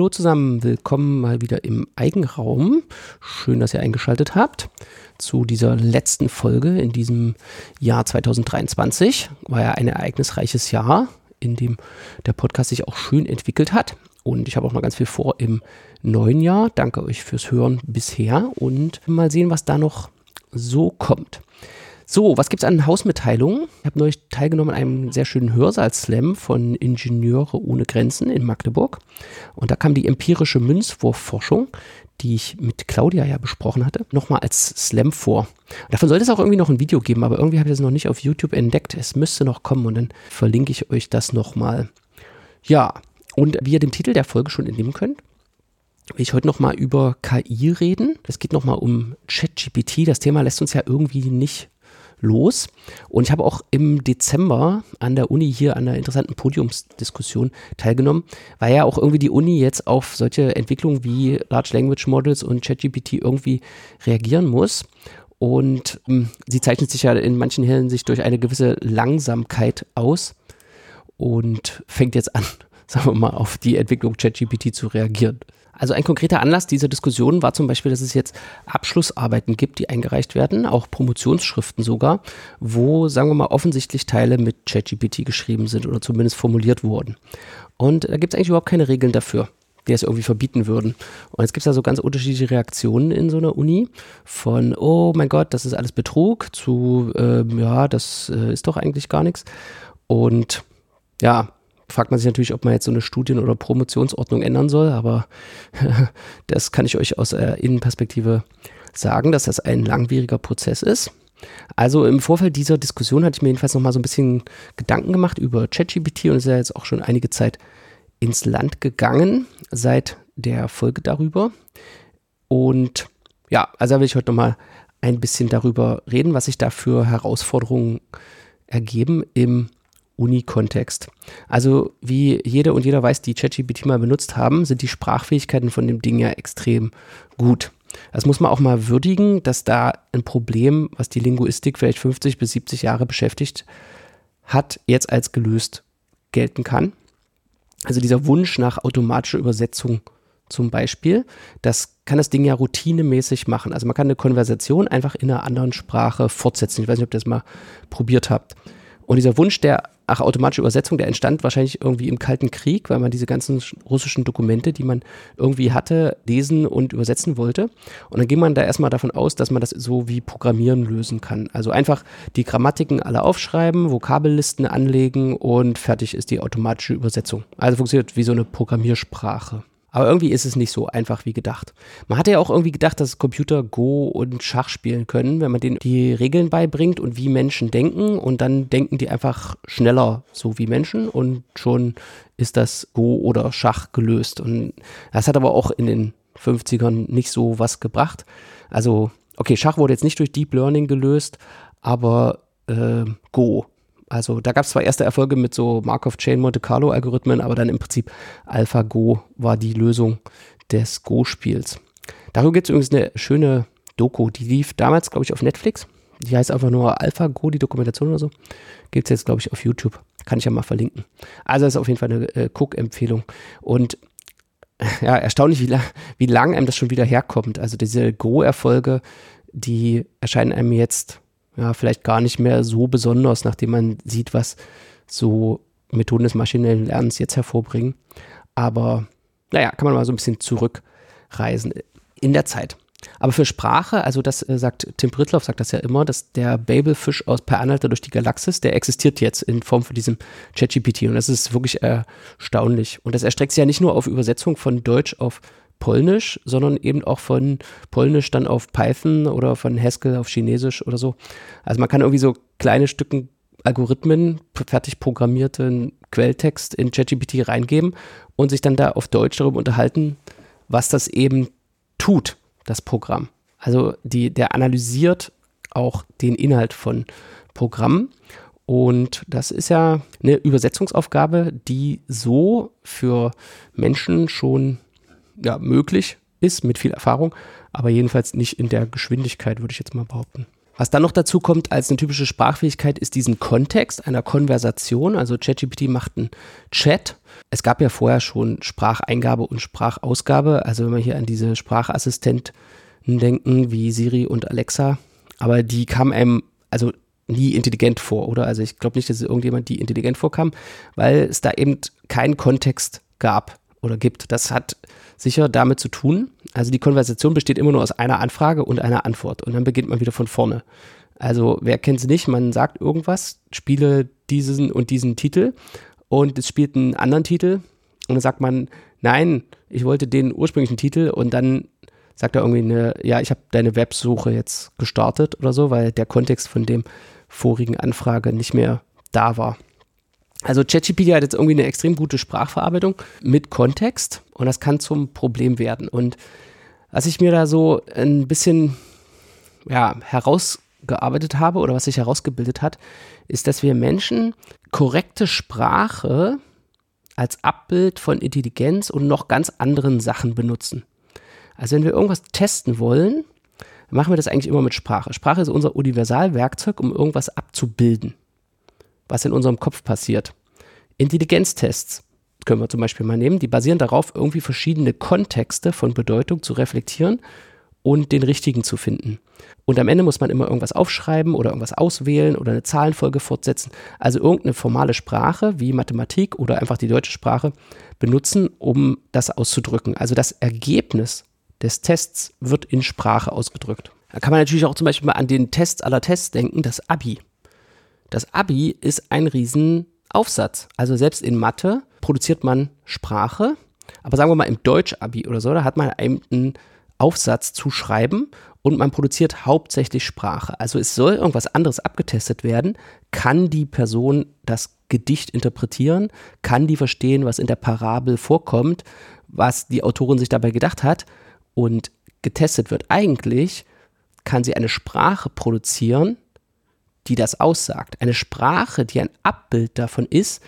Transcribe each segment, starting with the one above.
Hallo zusammen, willkommen mal wieder im Eigenraum. Schön, dass ihr eingeschaltet habt zu dieser letzten Folge in diesem Jahr 2023. War ja ein ereignisreiches Jahr, in dem der Podcast sich auch schön entwickelt hat. Und ich habe auch noch ganz viel vor im neuen Jahr. Danke euch fürs Hören bisher und mal sehen, was da noch so kommt. So, was gibt es an Hausmitteilungen? Ich habe neulich teilgenommen an einem sehr schönen Hörsaal-Slam von Ingenieure ohne Grenzen in Magdeburg. Und da kam die empirische Münzwurfforschung, die ich mit Claudia ja besprochen hatte, nochmal als Slam vor. Davon sollte es auch irgendwie noch ein Video geben, aber irgendwie habe ich das noch nicht auf YouTube entdeckt. Es müsste noch kommen und dann verlinke ich euch das nochmal. Ja, und wie ihr dem Titel der Folge schon entnehmen könnt, will ich heute nochmal über KI reden. Es geht nochmal um ChatGPT. Das Thema lässt uns ja irgendwie nicht los. Und ich habe auch im Dezember an der Uni hier an einer interessanten Podiumsdiskussion teilgenommen, weil ja auch irgendwie die Uni jetzt auf solche Entwicklungen wie Large Language Models und ChatGPT irgendwie reagieren muss. Und ähm, sie zeichnet sich ja in manchen Hinsicht durch eine gewisse Langsamkeit aus und fängt jetzt an, sagen wir mal, auf die Entwicklung ChatGPT zu reagieren. Also ein konkreter Anlass dieser Diskussion war zum Beispiel, dass es jetzt Abschlussarbeiten gibt, die eingereicht werden, auch Promotionsschriften sogar, wo, sagen wir mal, offensichtlich Teile mit ChatGPT geschrieben sind oder zumindest formuliert wurden. Und da gibt es eigentlich überhaupt keine Regeln dafür die es irgendwie verbieten würden. Und jetzt gibt es da so ganz unterschiedliche Reaktionen in so einer Uni von, oh mein Gott, das ist alles Betrug, zu, äh, ja, das äh, ist doch eigentlich gar nichts. Und ja, fragt man sich natürlich, ob man jetzt so eine Studien- oder Promotionsordnung ändern soll, aber das kann ich euch aus der Innenperspektive sagen, dass das ein langwieriger Prozess ist. Also im Vorfeld dieser Diskussion hatte ich mir jedenfalls noch mal so ein bisschen Gedanken gemacht über ChatGPT und ist ja jetzt auch schon einige Zeit ins Land gegangen seit der Folge darüber. Und ja, also da will ich heute noch mal ein bisschen darüber reden, was sich da für Herausforderungen ergeben im Uni-Kontext. Also wie jeder und jeder weiß, die ChatGPT mal benutzt haben, sind die Sprachfähigkeiten von dem Ding ja extrem gut. Das muss man auch mal würdigen, dass da ein Problem, was die Linguistik vielleicht 50 bis 70 Jahre beschäftigt hat, jetzt als gelöst gelten kann. Also dieser Wunsch nach automatischer Übersetzung zum Beispiel, das kann das Ding ja routinemäßig machen. Also man kann eine Konversation einfach in einer anderen Sprache fortsetzen. Ich weiß nicht, ob ihr das mal probiert habt. Und dieser Wunsch der ach, automatische Übersetzung, der entstand wahrscheinlich irgendwie im Kalten Krieg, weil man diese ganzen russischen Dokumente, die man irgendwie hatte, lesen und übersetzen wollte. Und dann ging man da erstmal davon aus, dass man das so wie Programmieren lösen kann. Also einfach die Grammatiken alle aufschreiben, Vokabellisten anlegen und fertig ist die automatische Übersetzung. Also funktioniert wie so eine Programmiersprache. Aber irgendwie ist es nicht so einfach wie gedacht. Man hatte ja auch irgendwie gedacht, dass Computer Go und Schach spielen können, wenn man denen die Regeln beibringt und wie Menschen denken und dann denken die einfach schneller so wie Menschen und schon ist das Go oder Schach gelöst. Und das hat aber auch in den 50ern nicht so was gebracht. Also, okay, Schach wurde jetzt nicht durch Deep Learning gelöst, aber äh, Go also da gab es zwar erste Erfolge mit so Markov-Chain Monte Carlo-Algorithmen, aber dann im Prinzip AlphaGo war die Lösung des Go-Spiels. Darüber gibt es übrigens eine schöne Doku, die lief damals, glaube ich, auf Netflix. Die heißt einfach nur AlphaGo, die Dokumentation oder so. Gibt es jetzt, glaube ich, auf YouTube. Kann ich ja mal verlinken. Also das ist auf jeden Fall eine äh, Cook-Empfehlung. Und ja, erstaunlich, wie, la wie lang einem das schon wieder herkommt. Also diese Go-Erfolge, die erscheinen einem jetzt ja, vielleicht gar nicht mehr so besonders, nachdem man sieht, was so Methoden des maschinellen Lernens jetzt hervorbringen. Aber naja, kann man mal so ein bisschen zurückreisen in der Zeit. Aber für Sprache, also das äh, sagt Tim Brittloff, sagt das ja immer, dass der Babelfisch aus Per Anhalter durch die Galaxis, der existiert jetzt in Form von diesem ChatGPT und das ist wirklich erstaunlich. Und das erstreckt sich ja nicht nur auf Übersetzung von Deutsch auf Polnisch, sondern eben auch von Polnisch dann auf Python oder von Haskell auf Chinesisch oder so. Also man kann irgendwie so kleine Stücken Algorithmen, fertig programmierten Quelltext in ChatGPT reingeben und sich dann da auf Deutsch darüber unterhalten, was das eben tut, das Programm. Also die, der analysiert auch den Inhalt von Programmen. Und das ist ja eine Übersetzungsaufgabe, die so für Menschen schon ja, möglich ist mit viel Erfahrung, aber jedenfalls nicht in der Geschwindigkeit, würde ich jetzt mal behaupten. Was dann noch dazu kommt als eine typische Sprachfähigkeit, ist diesen Kontext einer Konversation. Also ChatGPT macht einen Chat. Es gab ja vorher schon Spracheingabe und Sprachausgabe. Also wenn wir hier an diese Sprachassistenten denken, wie Siri und Alexa. Aber die kamen einem also nie intelligent vor, oder? Also ich glaube nicht, dass irgendjemand die intelligent vorkam, weil es da eben keinen Kontext gab oder gibt. Das hat sicher damit zu tun. Also die Konversation besteht immer nur aus einer Anfrage und einer Antwort und dann beginnt man wieder von vorne. Also wer kennt es nicht? Man sagt irgendwas, spiele diesen und diesen Titel und es spielt einen anderen Titel und dann sagt man, nein, ich wollte den ursprünglichen Titel und dann sagt er irgendwie eine, ja, ich habe deine Websuche jetzt gestartet oder so, weil der Kontext von dem vorigen Anfrage nicht mehr da war. Also ChatGPT hat jetzt irgendwie eine extrem gute Sprachverarbeitung mit Kontext und das kann zum Problem werden. Und was ich mir da so ein bisschen ja, herausgearbeitet habe oder was sich herausgebildet hat, ist, dass wir Menschen korrekte Sprache als Abbild von Intelligenz und noch ganz anderen Sachen benutzen. Also wenn wir irgendwas testen wollen, machen wir das eigentlich immer mit Sprache. Sprache ist unser Universalwerkzeug, um irgendwas abzubilden was in unserem Kopf passiert. Intelligenztests können wir zum Beispiel mal nehmen. Die basieren darauf, irgendwie verschiedene Kontexte von Bedeutung zu reflektieren und den richtigen zu finden. Und am Ende muss man immer irgendwas aufschreiben oder irgendwas auswählen oder eine Zahlenfolge fortsetzen. Also irgendeine formale Sprache wie Mathematik oder einfach die deutsche Sprache benutzen, um das auszudrücken. Also das Ergebnis des Tests wird in Sprache ausgedrückt. Da kann man natürlich auch zum Beispiel mal an den Test aller Tests denken, das Abi. Das Abi ist ein Riesenaufsatz. Also selbst in Mathe produziert man Sprache, aber sagen wir mal im Deutsch-Abi oder so, da hat man einen Aufsatz zu schreiben und man produziert hauptsächlich Sprache. Also es soll irgendwas anderes abgetestet werden. Kann die Person das Gedicht interpretieren? Kann die verstehen, was in der Parabel vorkommt, was die Autorin sich dabei gedacht hat? Und getestet wird eigentlich, kann sie eine Sprache produzieren, die das aussagt. Eine Sprache, die ein Abbild davon ist,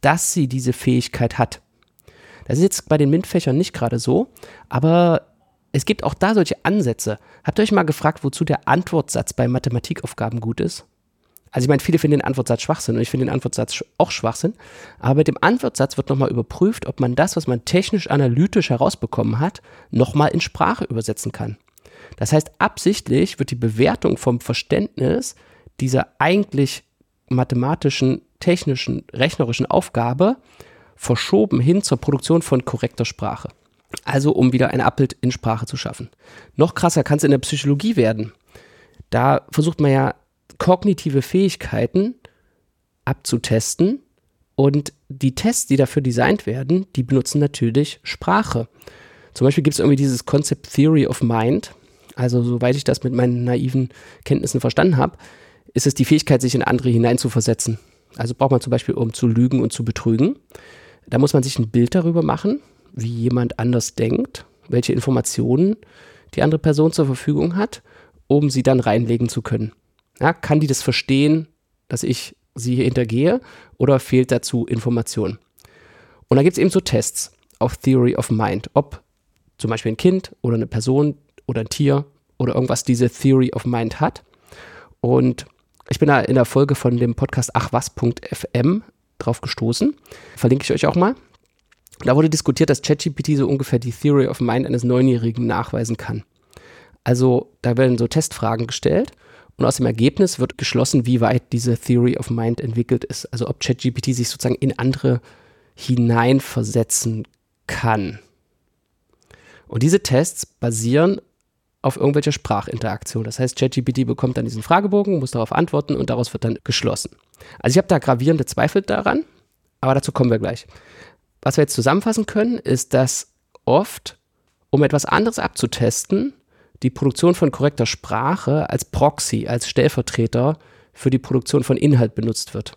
dass sie diese Fähigkeit hat. Das ist jetzt bei den MINT-Fächern nicht gerade so, aber es gibt auch da solche Ansätze. Habt ihr euch mal gefragt, wozu der Antwortsatz bei Mathematikaufgaben gut ist? Also ich meine, viele finden den Antwortsatz Schwachsinn und ich finde den Antwortsatz auch Schwachsinn. Aber mit dem Antwortsatz wird nochmal überprüft, ob man das, was man technisch-analytisch herausbekommen hat, nochmal in Sprache übersetzen kann. Das heißt, absichtlich wird die Bewertung vom Verständnis dieser eigentlich mathematischen, technischen, rechnerischen Aufgabe verschoben hin zur Produktion von korrekter Sprache. Also um wieder ein Abbild in Sprache zu schaffen. Noch krasser kann es in der Psychologie werden. Da versucht man ja kognitive Fähigkeiten abzutesten und die Tests, die dafür designt werden, die benutzen natürlich Sprache. Zum Beispiel gibt es irgendwie dieses Concept Theory of Mind. Also soweit ich das mit meinen naiven Kenntnissen verstanden habe, ist es die Fähigkeit, sich in andere hineinzuversetzen. Also braucht man zum Beispiel, um zu lügen und zu betrügen. Da muss man sich ein Bild darüber machen, wie jemand anders denkt, welche Informationen die andere Person zur Verfügung hat, um sie dann reinlegen zu können. Ja, kann die das verstehen, dass ich sie hier hintergehe oder fehlt dazu Information? Und da gibt es eben so Tests auf Theory of Mind, ob zum Beispiel ein Kind oder eine Person oder ein Tier oder irgendwas diese Theory of Mind hat. Und ich bin da in der Folge von dem Podcast achwas.fm drauf gestoßen. Verlinke ich euch auch mal. Da wurde diskutiert, dass ChatGPT so ungefähr die Theory of Mind eines Neunjährigen nachweisen kann. Also da werden so Testfragen gestellt und aus dem Ergebnis wird geschlossen, wie weit diese Theory of Mind entwickelt ist. Also ob ChatGPT sich sozusagen in andere hineinversetzen kann. Und diese Tests basieren auf irgendwelche Sprachinteraktion. Das heißt, ChatGPT bekommt dann diesen Fragebogen, muss darauf antworten und daraus wird dann geschlossen. Also ich habe da gravierende Zweifel daran, aber dazu kommen wir gleich. Was wir jetzt zusammenfassen können, ist, dass oft, um etwas anderes abzutesten, die Produktion von korrekter Sprache als Proxy, als Stellvertreter für die Produktion von Inhalt benutzt wird.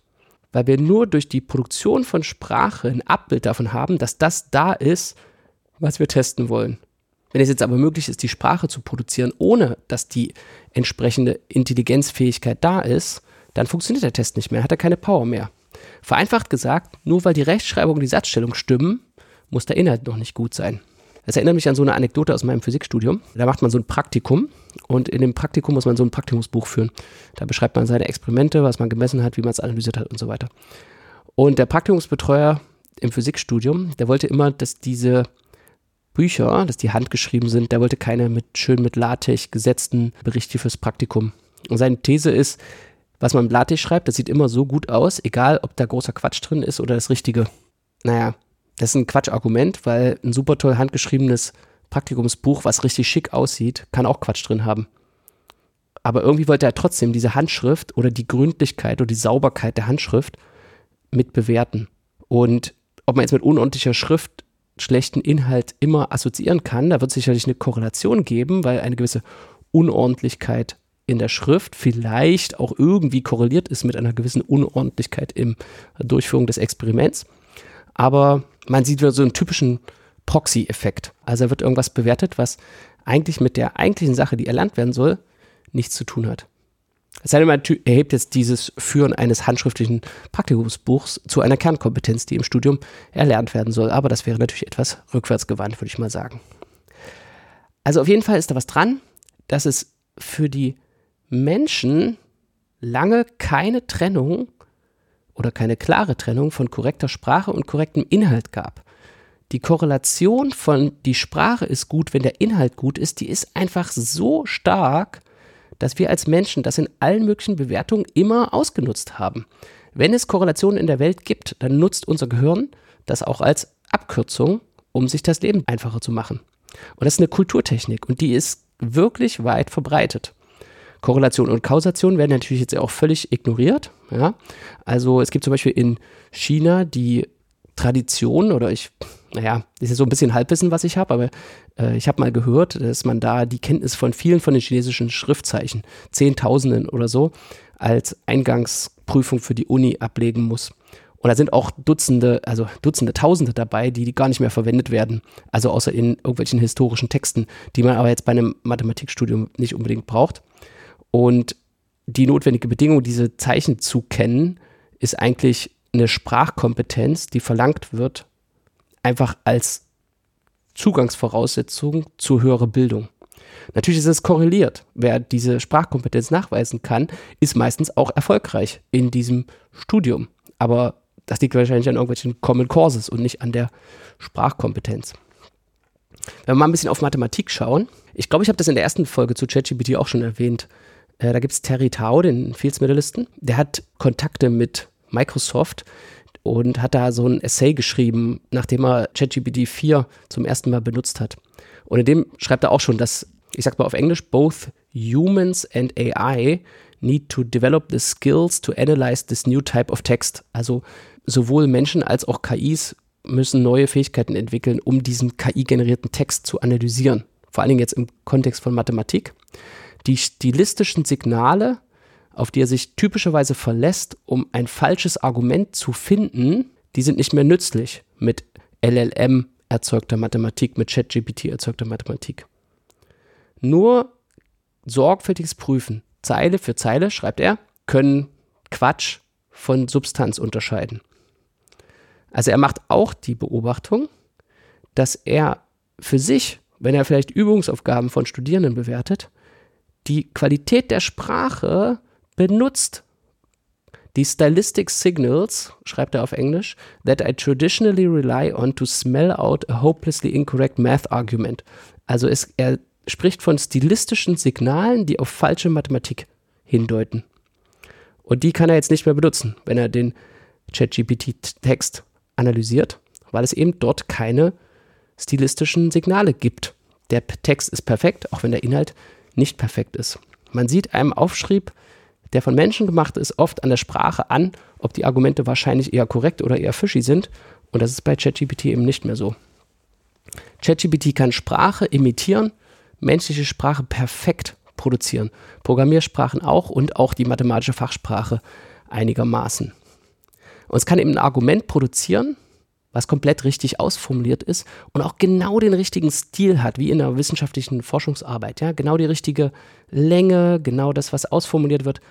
Weil wir nur durch die Produktion von Sprache ein Abbild davon haben, dass das da ist, was wir testen wollen. Wenn es jetzt aber möglich ist, die Sprache zu produzieren, ohne dass die entsprechende Intelligenzfähigkeit da ist, dann funktioniert der Test nicht mehr, hat er keine Power mehr. Vereinfacht gesagt, nur weil die Rechtschreibung und die Satzstellung stimmen, muss der Inhalt noch nicht gut sein. Das erinnert mich an so eine Anekdote aus meinem Physikstudium. Da macht man so ein Praktikum Und in dem Praktikum muss man so ein Praktikumsbuch führen. Da beschreibt man seine Experimente, was man gemessen hat, wie man es analysiert hat und so weiter. Und der Praktikumsbetreuer im Physikstudium, der wollte immer, dass diese Bücher, dass die handgeschrieben sind, der wollte keine mit schön mit LaTeX gesetzten Berichte fürs Praktikum. Und seine These ist, was man mit LaTeX schreibt, das sieht immer so gut aus, egal ob da großer Quatsch drin ist oder das Richtige. Naja, das ist ein Quatschargument, weil ein super toll handgeschriebenes Praktikumsbuch, was richtig schick aussieht, kann auch Quatsch drin haben. Aber irgendwie wollte er trotzdem diese Handschrift oder die Gründlichkeit oder die Sauberkeit der Handschrift mit bewerten. Und ob man jetzt mit unordentlicher Schrift schlechten Inhalt immer assoziieren kann, da wird sicherlich eine Korrelation geben, weil eine gewisse Unordentlichkeit in der Schrift vielleicht auch irgendwie korreliert ist mit einer gewissen Unordentlichkeit der Durchführung des Experiments. Aber man sieht wieder so einen typischen Proxy-Effekt. Also wird irgendwas bewertet, was eigentlich mit der eigentlichen Sache, die erlernt werden soll, nichts zu tun hat. Es sei denn, man erhebt jetzt dieses Führen eines handschriftlichen Praktikumsbuchs zu einer Kernkompetenz, die im Studium erlernt werden soll. Aber das wäre natürlich etwas rückwärtsgewandt, würde ich mal sagen. Also auf jeden Fall ist da was dran, dass es für die Menschen lange keine Trennung oder keine klare Trennung von korrekter Sprache und korrektem Inhalt gab. Die Korrelation von die Sprache ist gut, wenn der Inhalt gut ist, die ist einfach so stark, dass wir als Menschen das in allen möglichen Bewertungen immer ausgenutzt haben. Wenn es Korrelationen in der Welt gibt, dann nutzt unser Gehirn das auch als Abkürzung, um sich das Leben einfacher zu machen. Und das ist eine Kulturtechnik und die ist wirklich weit verbreitet. Korrelation und Kausation werden natürlich jetzt auch völlig ignoriert. Ja? Also es gibt zum Beispiel in China die Tradition oder ich, naja, das ist so ein bisschen Halbwissen, was ich habe, aber äh, ich habe mal gehört, dass man da die Kenntnis von vielen von den chinesischen Schriftzeichen, Zehntausenden oder so, als Eingangsprüfung für die Uni ablegen muss. Und da sind auch Dutzende, also Dutzende, Tausende dabei, die, die gar nicht mehr verwendet werden. Also außer in irgendwelchen historischen Texten, die man aber jetzt bei einem Mathematikstudium nicht unbedingt braucht. Und die notwendige Bedingung, diese Zeichen zu kennen, ist eigentlich eine Sprachkompetenz, die verlangt wird, einfach als Zugangsvoraussetzung zu höherer Bildung. Natürlich ist es korreliert. Wer diese Sprachkompetenz nachweisen kann, ist meistens auch erfolgreich in diesem Studium. Aber das liegt wahrscheinlich an irgendwelchen Common Courses und nicht an der Sprachkompetenz. Wenn wir mal ein bisschen auf Mathematik schauen, ich glaube, ich habe das in der ersten Folge zu ChatGPT auch schon erwähnt. Äh, da gibt es Terry Tao, den Fields-Medalisten, der hat Kontakte mit Microsoft und hat da so ein Essay geschrieben, nachdem er ChatGPT 4 zum ersten Mal benutzt hat. Und in dem schreibt er auch schon, dass, ich sag mal auf Englisch, both humans and AI need to develop the skills to analyze this new type of text. Also sowohl Menschen als auch KIs müssen neue Fähigkeiten entwickeln, um diesen KI-generierten Text zu analysieren. Vor allen Dingen jetzt im Kontext von Mathematik die stilistischen Signale, auf die er sich typischerweise verlässt, um ein falsches Argument zu finden, die sind nicht mehr nützlich mit LLM erzeugter Mathematik, mit ChatGPT erzeugter Mathematik. Nur sorgfältiges Prüfen, Zeile für Zeile, schreibt er, können Quatsch von Substanz unterscheiden. Also er macht auch die Beobachtung, dass er für sich, wenn er vielleicht Übungsaufgaben von Studierenden bewertet, die Qualität der Sprache benutzt. Die Stylistic Signals, schreibt er auf Englisch, that I traditionally rely on to smell out a hopelessly incorrect math argument. Also es, er spricht von stilistischen Signalen, die auf falsche Mathematik hindeuten. Und die kann er jetzt nicht mehr benutzen, wenn er den ChatGPT-Text analysiert, weil es eben dort keine stilistischen Signale gibt. Der Text ist perfekt, auch wenn der Inhalt nicht perfekt ist. Man sieht einem Aufschrieb, der von Menschen gemacht ist, oft an der Sprache an, ob die Argumente wahrscheinlich eher korrekt oder eher fishy sind. Und das ist bei ChatGPT eben nicht mehr so. ChatGPT kann Sprache imitieren, menschliche Sprache perfekt produzieren. Programmiersprachen auch und auch die mathematische Fachsprache einigermaßen. Und es kann eben ein Argument produzieren, was komplett richtig ausformuliert ist und auch genau den richtigen Stil hat, wie in einer wissenschaftlichen Forschungsarbeit. Ja? Genau die richtige Länge, genau das, was ausformuliert wird.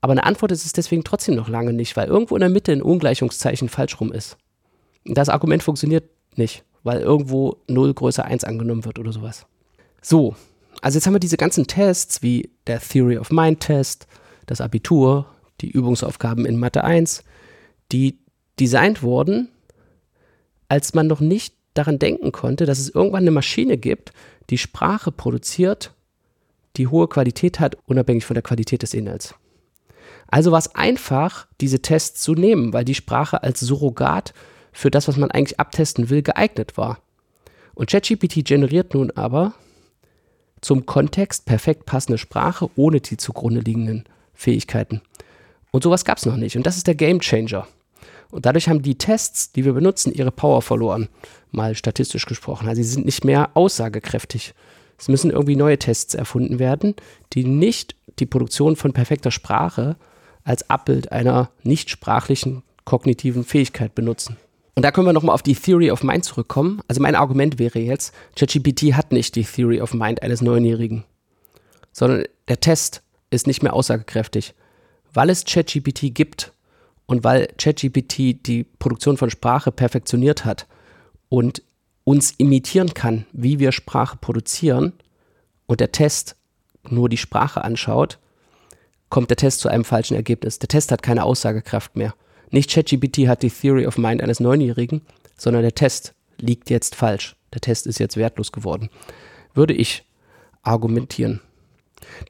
Aber eine Antwort ist es deswegen trotzdem noch lange nicht, weil irgendwo in der Mitte ein Ungleichungszeichen falsch rum ist. Das Argument funktioniert nicht, weil irgendwo 0 größer 1 angenommen wird oder sowas. So, Also jetzt haben wir diese ganzen Tests wie der Theory of Mind Test, das Abitur, die Übungsaufgaben in Mathe 1, die designt wurden, als man noch nicht daran denken konnte, dass es irgendwann eine Maschine gibt, die Sprache produziert, die hohe Qualität hat, unabhängig von der Qualität des Inhalts. Also war es einfach, diese Tests zu nehmen, weil die Sprache als Surrogat für das, was man eigentlich abtesten will, geeignet war. Und ChatGPT generiert nun aber zum Kontext perfekt passende Sprache ohne die zugrunde liegenden Fähigkeiten. Und sowas gab es noch nicht. Und das ist der Game Changer. Und dadurch haben die Tests, die wir benutzen, ihre Power verloren, mal statistisch gesprochen. Also sie sind nicht mehr aussagekräftig. Es müssen irgendwie neue Tests erfunden werden, die nicht die Produktion von perfekter Sprache als Abbild einer nicht sprachlichen kognitiven Fähigkeit benutzen. Und da können wir nochmal auf die Theory of Mind zurückkommen. Also mein Argument wäre jetzt, ChatGPT hat nicht die Theory of Mind eines Neunjährigen, sondern der Test ist nicht mehr aussagekräftig. Weil es ChatGPT gibt und weil ChatGPT die Produktion von Sprache perfektioniert hat und uns imitieren kann, wie wir Sprache produzieren und der Test nur die Sprache anschaut, kommt der Test zu einem falschen Ergebnis. Der Test hat keine Aussagekraft mehr. Nicht ChatGPT hat die Theory of Mind eines Neunjährigen, sondern der Test liegt jetzt falsch. Der Test ist jetzt wertlos geworden. Würde ich argumentieren.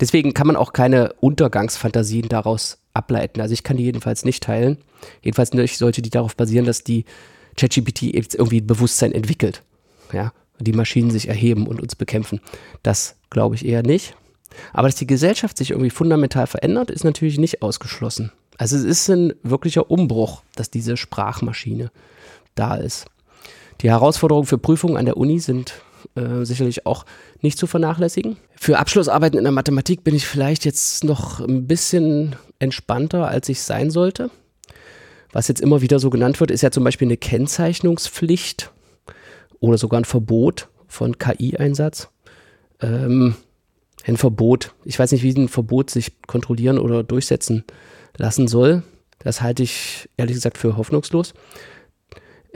Deswegen kann man auch keine Untergangsfantasien daraus ableiten. Also ich kann die jedenfalls nicht teilen. Jedenfalls sollte die darauf basieren, dass die ChatGPT jetzt irgendwie Bewusstsein entwickelt. Ja, die Maschinen sich erheben und uns bekämpfen. Das glaube ich eher nicht. Aber dass die Gesellschaft sich irgendwie fundamental verändert, ist natürlich nicht ausgeschlossen. Also es ist ein wirklicher Umbruch, dass diese Sprachmaschine da ist. Die Herausforderungen für Prüfungen an der Uni sind äh, sicherlich auch nicht zu vernachlässigen. Für Abschlussarbeiten in der Mathematik bin ich vielleicht jetzt noch ein bisschen entspannter, als ich sein sollte. Was jetzt immer wieder so genannt wird, ist ja zum Beispiel eine Kennzeichnungspflicht oder sogar ein Verbot von KI-Einsatz. Ähm, ein Verbot. Ich weiß nicht, wie ein Verbot sich kontrollieren oder durchsetzen lassen soll. Das halte ich ehrlich gesagt für hoffnungslos.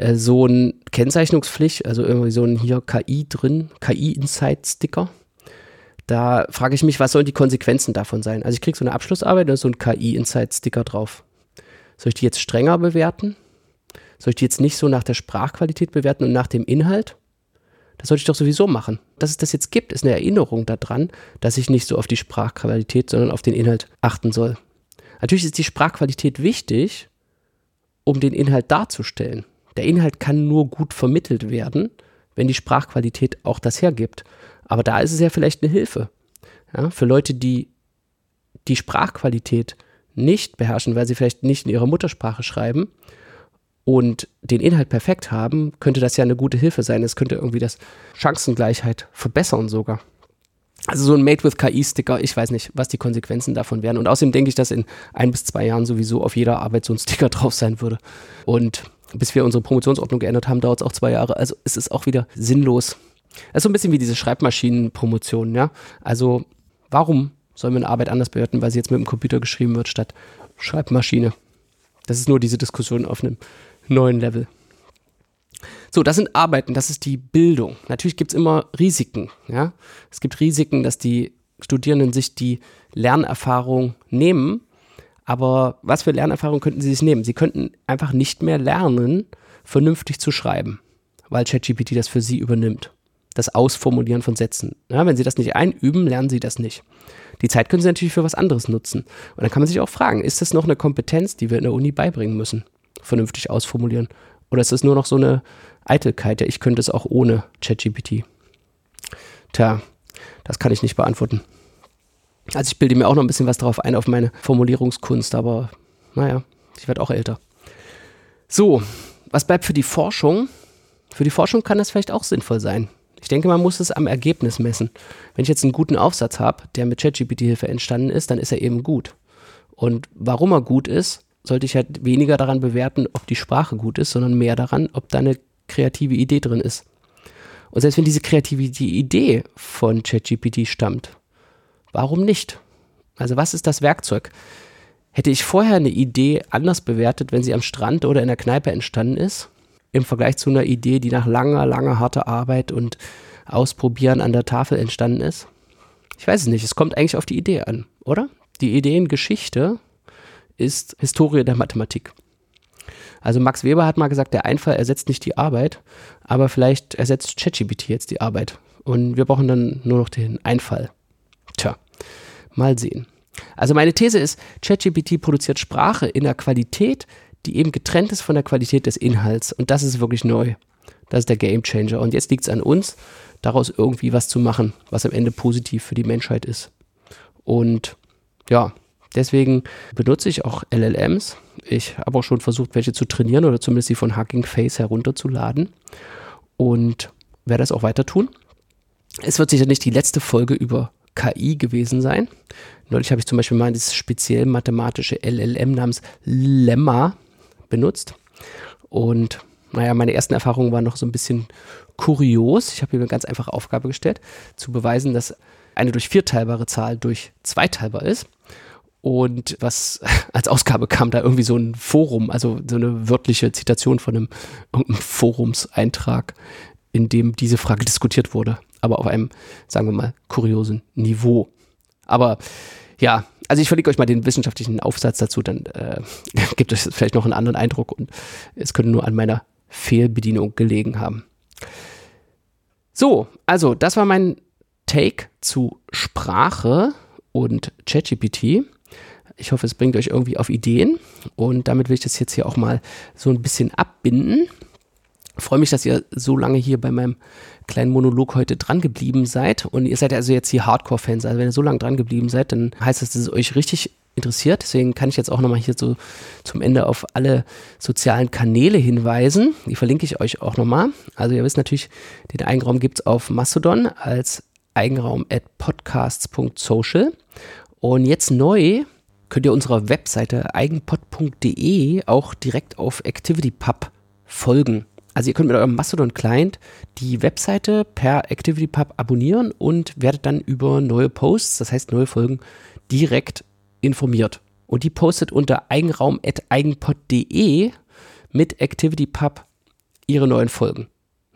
Äh, so ein Kennzeichnungspflicht, also irgendwie so ein hier KI drin, KI-Insight-Sticker. Da frage ich mich, was sollen die Konsequenzen davon sein? Also ich kriege so eine Abschlussarbeit, ist so ein KI-Insight-Sticker drauf. Soll ich die jetzt strenger bewerten? Soll ich die jetzt nicht so nach der Sprachqualität bewerten und nach dem Inhalt? Das sollte ich doch sowieso machen. Dass es das jetzt gibt, ist eine Erinnerung daran, dass ich nicht so auf die Sprachqualität, sondern auf den Inhalt achten soll. Natürlich ist die Sprachqualität wichtig, um den Inhalt darzustellen. Der Inhalt kann nur gut vermittelt werden, wenn die Sprachqualität auch das hergibt. Aber da ist es ja vielleicht eine Hilfe. Ja, für Leute, die die Sprachqualität nicht beherrschen, weil sie vielleicht nicht in ihrer Muttersprache schreiben und den Inhalt perfekt haben, könnte das ja eine gute Hilfe sein. Es könnte irgendwie das Chancengleichheit verbessern sogar. Also so ein Made with KI-Sticker, ich weiß nicht, was die Konsequenzen davon wären. Und außerdem denke ich, dass in ein bis zwei Jahren sowieso auf jeder Arbeit so ein Sticker drauf sein würde. Und bis wir unsere Promotionsordnung geändert haben, dauert es auch zwei Jahre. Also es ist auch wieder sinnlos. Es ist so ein bisschen wie diese Schreibmaschinenpromotion, ja. Also warum soll man Arbeit anders bewerten, weil sie jetzt mit dem Computer geschrieben wird statt Schreibmaschine? Das ist nur diese Diskussion auf einem neuen Level. So, das sind Arbeiten, das ist die Bildung. Natürlich gibt es immer Risiken. Ja? Es gibt Risiken, dass die Studierenden sich die Lernerfahrung nehmen aber was für Lernerfahrung könnten Sie sich nehmen? Sie könnten einfach nicht mehr lernen, vernünftig zu schreiben, weil ChatGPT das für Sie übernimmt. Das Ausformulieren von Sätzen. Ja, wenn Sie das nicht einüben, lernen Sie das nicht. Die Zeit können Sie natürlich für was anderes nutzen. Und dann kann man sich auch fragen, ist das noch eine Kompetenz, die wir in der Uni beibringen müssen? Vernünftig ausformulieren. Oder ist das nur noch so eine Eitelkeit? Ja, ich könnte es auch ohne ChatGPT. Tja, das kann ich nicht beantworten. Also ich bilde mir auch noch ein bisschen was darauf ein, auf meine Formulierungskunst, aber naja, ich werde auch älter. So, was bleibt für die Forschung? Für die Forschung kann das vielleicht auch sinnvoll sein. Ich denke, man muss es am Ergebnis messen. Wenn ich jetzt einen guten Aufsatz habe, der mit ChatGPT-Hilfe entstanden ist, dann ist er eben gut. Und warum er gut ist, sollte ich halt weniger daran bewerten, ob die Sprache gut ist, sondern mehr daran, ob da eine kreative Idee drin ist. Und selbst wenn diese kreative Idee von ChatGPT stammt, Warum nicht? Also was ist das Werkzeug? Hätte ich vorher eine Idee anders bewertet, wenn sie am Strand oder in der Kneipe entstanden ist, im Vergleich zu einer Idee, die nach langer, langer harter Arbeit und Ausprobieren an der Tafel entstanden ist? Ich weiß es nicht, es kommt eigentlich auf die Idee an, oder? Die Ideengeschichte ist Historie der Mathematik. Also Max Weber hat mal gesagt, der Einfall ersetzt nicht die Arbeit, aber vielleicht ersetzt ChatGPT jetzt die Arbeit. Und wir brauchen dann nur noch den Einfall. Tja, mal sehen. Also meine These ist, ChatGPT produziert Sprache in der Qualität, die eben getrennt ist von der Qualität des Inhalts. Und das ist wirklich neu. Das ist der Game Changer. Und jetzt liegt es an uns, daraus irgendwie was zu machen, was am Ende positiv für die Menschheit ist. Und ja, deswegen benutze ich auch LLMs. Ich habe auch schon versucht, welche zu trainieren oder zumindest die von Hugging Face herunterzuladen. Und werde das auch weiter tun. Es wird sicher nicht die letzte Folge über KI gewesen sein. Neulich habe ich zum Beispiel mal das speziell mathematische LLM namens Lemma benutzt. Und naja, meine ersten Erfahrungen waren noch so ein bisschen kurios. Ich habe mir eine ganz einfache Aufgabe gestellt, zu beweisen, dass eine durch vier teilbare Zahl durch zwei teilbar ist. Und was als Ausgabe kam da irgendwie so ein Forum, also so eine wörtliche Zitation von einem, einem Forumseintrag, in dem diese Frage diskutiert wurde, aber auf einem, sagen wir mal, kuriosen Niveau. Aber ja, also ich verlinke euch mal den wissenschaftlichen Aufsatz dazu, dann äh, gibt es vielleicht noch einen anderen Eindruck und es könnte nur an meiner Fehlbedienung gelegen haben. So, also das war mein Take zu Sprache und ChatGPT. Ich hoffe, es bringt euch irgendwie auf Ideen und damit will ich das jetzt hier auch mal so ein bisschen abbinden. Freue mich, dass ihr so lange hier bei meinem kleinen Monolog heute dran geblieben seid und ihr seid also jetzt hier Hardcore-Fans. Also wenn ihr so lange dran geblieben seid, dann heißt das, dass es euch richtig interessiert. Deswegen kann ich jetzt auch nochmal hier so zum Ende auf alle sozialen Kanäle hinweisen. Die verlinke ich euch auch nochmal. Also ihr wisst natürlich, den Eigenraum gibt es auf Mastodon als Eigenraum at podcasts.social. Und jetzt neu könnt ihr unserer Webseite eigenpod.de auch direkt auf ActivityPub folgen. Also ihr könnt mit eurem Mastodon-Client die Webseite per ActivityPub abonnieren und werdet dann über neue Posts, das heißt neue Folgen, direkt informiert. Und die postet unter eigenraum.eigenpod.de mit ActivityPub ihre neuen Folgen.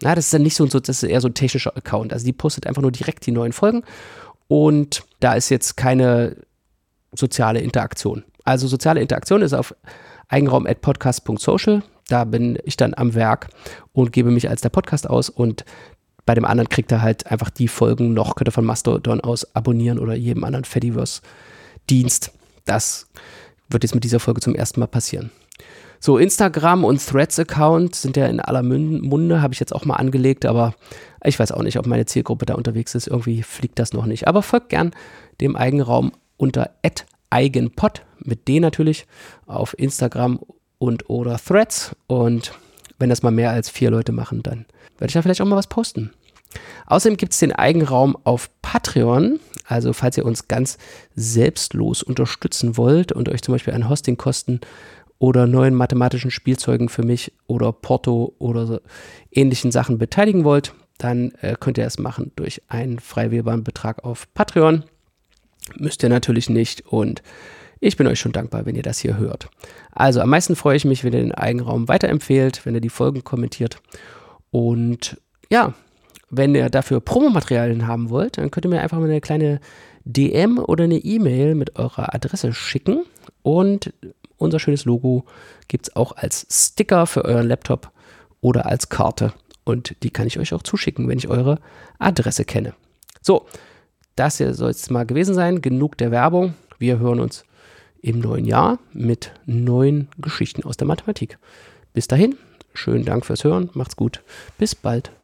Na, das ist dann nicht so, das ist eher so ein technischer Account. Also die postet einfach nur direkt die neuen Folgen und da ist jetzt keine soziale Interaktion. Also soziale Interaktion ist auf eigenraum.podcast.social. Da bin ich dann am Werk und gebe mich als der Podcast aus und bei dem anderen kriegt er halt einfach die Folgen noch, könnt ihr von Mastodon aus abonnieren oder jedem anderen Fediverse-Dienst. Das wird jetzt mit dieser Folge zum ersten Mal passieren. So, Instagram und Threads-Account sind ja in aller Munde, habe ich jetzt auch mal angelegt, aber ich weiß auch nicht, ob meine Zielgruppe da unterwegs ist. Irgendwie fliegt das noch nicht. Aber folgt gern dem Eigenraum unter eigenpod, mit D natürlich, auf Instagram und oder Threads. Und wenn das mal mehr als vier Leute machen, dann werde ich da vielleicht auch mal was posten. Außerdem gibt es den Eigenraum auf Patreon. Also falls ihr uns ganz selbstlos unterstützen wollt und euch zum Beispiel an Hostingkosten oder neuen mathematischen Spielzeugen für mich oder Porto oder so ähnlichen Sachen beteiligen wollt, dann äh, könnt ihr es machen durch einen frei wählbaren Betrag auf Patreon. Müsst ihr natürlich nicht und ich bin euch schon dankbar, wenn ihr das hier hört. Also am meisten freue ich mich, wenn ihr den Eigenraum weiterempfehlt, wenn ihr die Folgen kommentiert und ja, wenn ihr dafür Promomaterialien haben wollt, dann könnt ihr mir einfach mal eine kleine DM oder eine E-Mail mit eurer Adresse schicken und unser schönes Logo gibt es auch als Sticker für euren Laptop oder als Karte. Und die kann ich euch auch zuschicken, wenn ich eure Adresse kenne. So, das hier soll es mal gewesen sein. Genug der Werbung. Wir hören uns im neuen Jahr mit neuen Geschichten aus der Mathematik. Bis dahin, schönen Dank fürs Hören. Macht's gut. Bis bald.